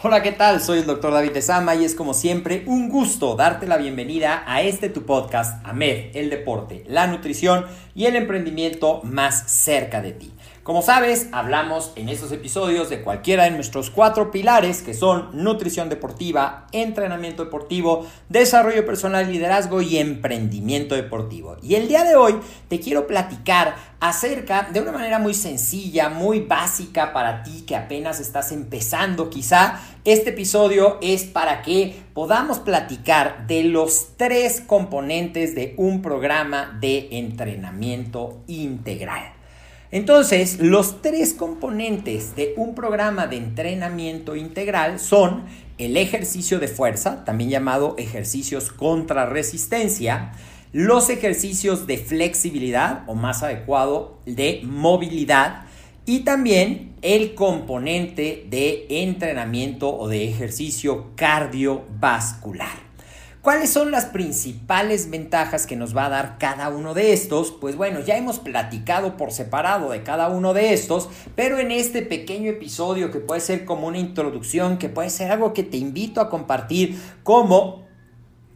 Hola, ¿qué tal? Soy el doctor David Tezama y es como siempre un gusto darte la bienvenida a este tu podcast, AMED, el deporte, la nutrición y el emprendimiento más cerca de ti. Como sabes, hablamos en estos episodios de cualquiera de nuestros cuatro pilares que son nutrición deportiva, entrenamiento deportivo, desarrollo personal, liderazgo y emprendimiento deportivo. Y el día de hoy te quiero platicar acerca de una manera muy sencilla, muy básica para ti que apenas estás empezando quizá. Este episodio es para que podamos platicar de los tres componentes de un programa de entrenamiento integral. Entonces, los tres componentes de un programa de entrenamiento integral son el ejercicio de fuerza, también llamado ejercicios contra resistencia, los ejercicios de flexibilidad o más adecuado de movilidad y también el componente de entrenamiento o de ejercicio cardiovascular. ¿Cuáles son las principales ventajas que nos va a dar cada uno de estos? Pues bueno, ya hemos platicado por separado de cada uno de estos, pero en este pequeño episodio que puede ser como una introducción, que puede ser algo que te invito a compartir como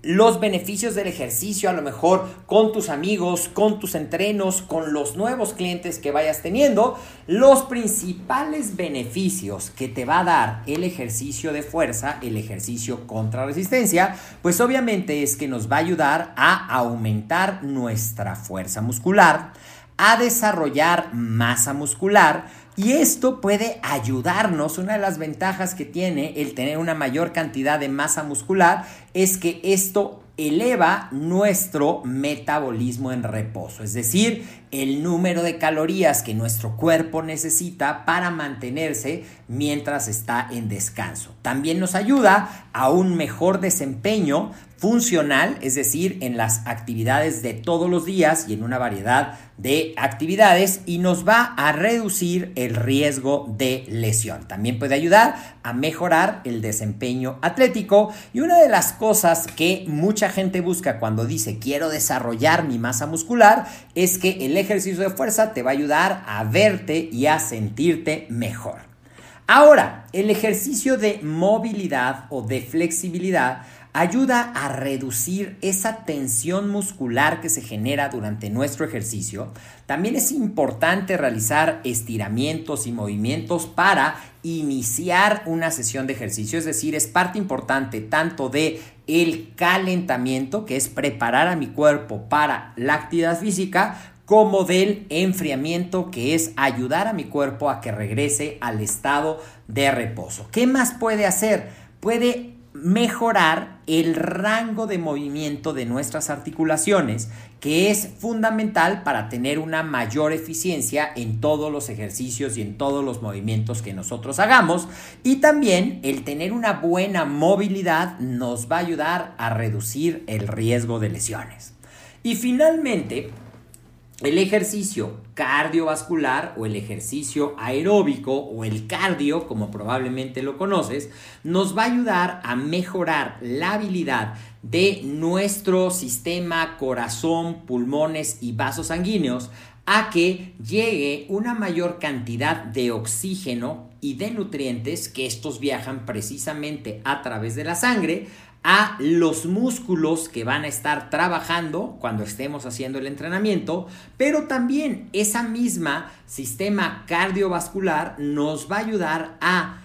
los beneficios del ejercicio, a lo mejor con tus amigos, con tus entrenos, con los nuevos clientes que vayas teniendo, los principales beneficios que te va a dar el ejercicio de fuerza, el ejercicio contra resistencia, pues obviamente es que nos va a ayudar a aumentar nuestra fuerza muscular, a desarrollar masa muscular, y esto puede ayudarnos, una de las ventajas que tiene el tener una mayor cantidad de masa muscular es que esto eleva nuestro metabolismo en reposo, es decir, el número de calorías que nuestro cuerpo necesita para mantenerse mientras está en descanso. También nos ayuda a un mejor desempeño funcional, es decir, en las actividades de todos los días y en una variedad de actividades y nos va a reducir el riesgo de lesión. También puede ayudar a mejorar el desempeño atlético y una de las cosas que mucha gente busca cuando dice quiero desarrollar mi masa muscular es que el ejercicio de fuerza te va a ayudar a verte y a sentirte mejor. Ahora, el ejercicio de movilidad o de flexibilidad ayuda a reducir esa tensión muscular que se genera durante nuestro ejercicio. También es importante realizar estiramientos y movimientos para iniciar una sesión de ejercicio, es decir, es parte importante tanto de el calentamiento, que es preparar a mi cuerpo para la actividad física, como del enfriamiento, que es ayudar a mi cuerpo a que regrese al estado de reposo. ¿Qué más puede hacer? Puede mejorar el rango de movimiento de nuestras articulaciones, que es fundamental para tener una mayor eficiencia en todos los ejercicios y en todos los movimientos que nosotros hagamos. Y también el tener una buena movilidad nos va a ayudar a reducir el riesgo de lesiones. Y finalmente, el ejercicio cardiovascular o el ejercicio aeróbico o el cardio, como probablemente lo conoces, nos va a ayudar a mejorar la habilidad de nuestro sistema corazón, pulmones y vasos sanguíneos a que llegue una mayor cantidad de oxígeno y de nutrientes que estos viajan precisamente a través de la sangre a los músculos que van a estar trabajando cuando estemos haciendo el entrenamiento, pero también esa misma sistema cardiovascular nos va a ayudar a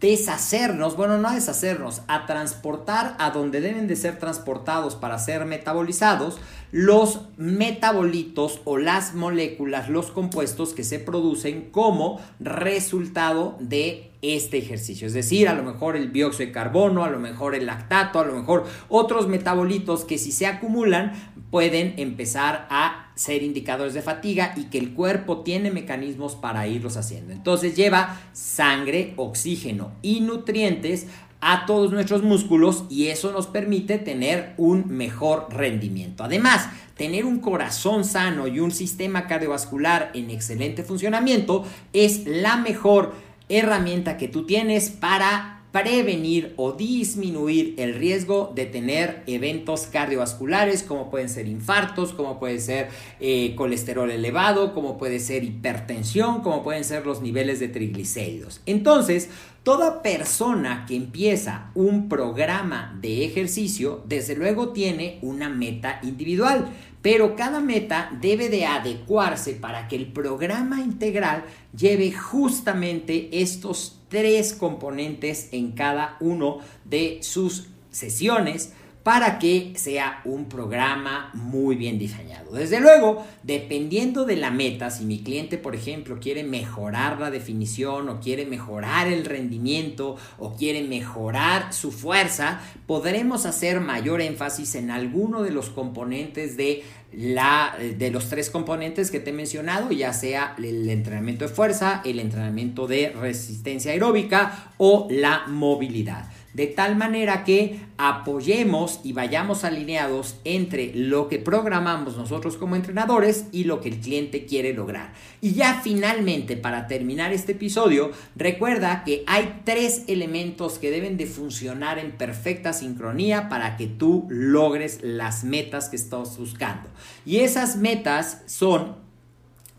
deshacernos, bueno, no a deshacernos, a transportar a donde deben de ser transportados para ser metabolizados los metabolitos o las moléculas, los compuestos que se producen como resultado de este ejercicio. Es decir, a lo mejor el dióxido de carbono, a lo mejor el lactato, a lo mejor otros metabolitos que si se acumulan pueden empezar a ser indicadores de fatiga y que el cuerpo tiene mecanismos para irlos haciendo. Entonces lleva sangre, oxígeno y nutrientes a todos nuestros músculos y eso nos permite tener un mejor rendimiento. Además, tener un corazón sano y un sistema cardiovascular en excelente funcionamiento es la mejor herramienta que tú tienes para prevenir o disminuir el riesgo de tener eventos cardiovasculares como pueden ser infartos, como puede ser eh, colesterol elevado, como puede ser hipertensión, como pueden ser los niveles de triglicéridos. Entonces, Toda persona que empieza un programa de ejercicio, desde luego tiene una meta individual, pero cada meta debe de adecuarse para que el programa integral lleve justamente estos tres componentes en cada uno de sus sesiones para que sea un programa muy bien diseñado. Desde luego, dependiendo de la meta, si mi cliente, por ejemplo, quiere mejorar la definición o quiere mejorar el rendimiento o quiere mejorar su fuerza, podremos hacer mayor énfasis en alguno de los componentes de la, de los tres componentes que te he mencionado, ya sea el entrenamiento de fuerza, el entrenamiento de resistencia aeróbica o la movilidad de tal manera que apoyemos y vayamos alineados entre lo que programamos nosotros como entrenadores y lo que el cliente quiere lograr. Y ya finalmente, para terminar este episodio, recuerda que hay tres elementos que deben de funcionar en perfecta sincronía para que tú logres las metas que estás buscando. Y esas metas son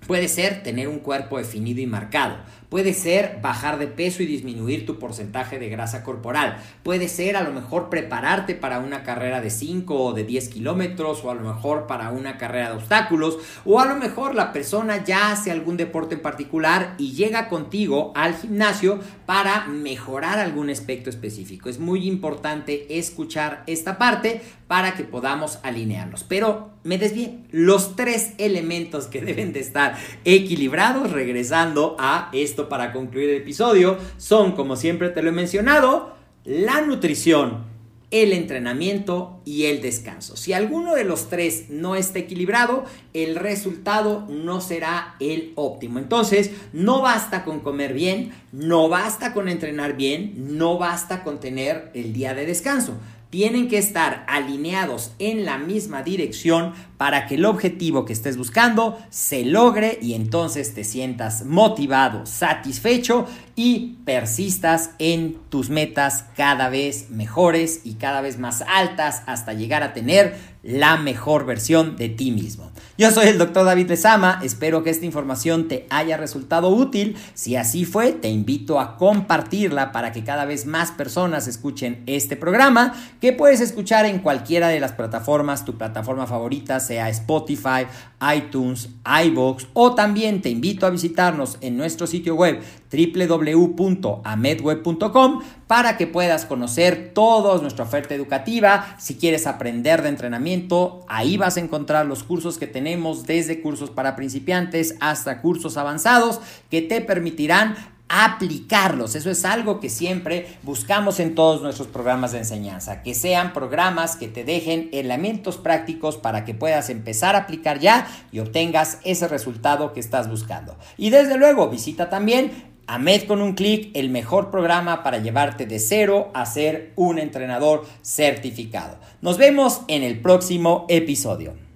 Puede ser tener un cuerpo definido y marcado. Puede ser bajar de peso y disminuir tu porcentaje de grasa corporal. Puede ser a lo mejor prepararte para una carrera de 5 o de 10 kilómetros o a lo mejor para una carrera de obstáculos. O a lo mejor la persona ya hace algún deporte en particular y llega contigo al gimnasio para mejorar algún aspecto específico. Es muy importante escuchar esta parte para que podamos alinearnos. Pero me desvié. Los tres elementos que deben de estar equilibrados, regresando a para concluir el episodio, son, como siempre te lo he mencionado, la nutrición, el entrenamiento y el descanso. Si alguno de los tres no está equilibrado, el resultado no será el óptimo. Entonces, no basta con comer bien, no basta con entrenar bien, no basta con tener el día de descanso tienen que estar alineados en la misma dirección para que el objetivo que estés buscando se logre y entonces te sientas motivado, satisfecho y persistas en tus metas cada vez mejores y cada vez más altas hasta llegar a tener la mejor versión de ti mismo. Yo soy el doctor David Lezama, espero que esta información te haya resultado útil. Si así fue, te invito a compartirla para que cada vez más personas escuchen este programa, que puedes escuchar en cualquiera de las plataformas, tu plataforma favorita, sea Spotify, iTunes, iBox, o también te invito a visitarnos en nuestro sitio web www.amedweb.com para que puedas conocer toda nuestra oferta educativa. Si quieres aprender de entrenamiento, ahí vas a encontrar los cursos que tenemos desde cursos para principiantes hasta cursos avanzados que te permitirán aplicarlos. Eso es algo que siempre buscamos en todos nuestros programas de enseñanza, que sean programas que te dejen elementos prácticos para que puedas empezar a aplicar ya y obtengas ese resultado que estás buscando. Y desde luego, visita también AMED con un clic, el mejor programa para llevarte de cero a ser un entrenador certificado. Nos vemos en el próximo episodio.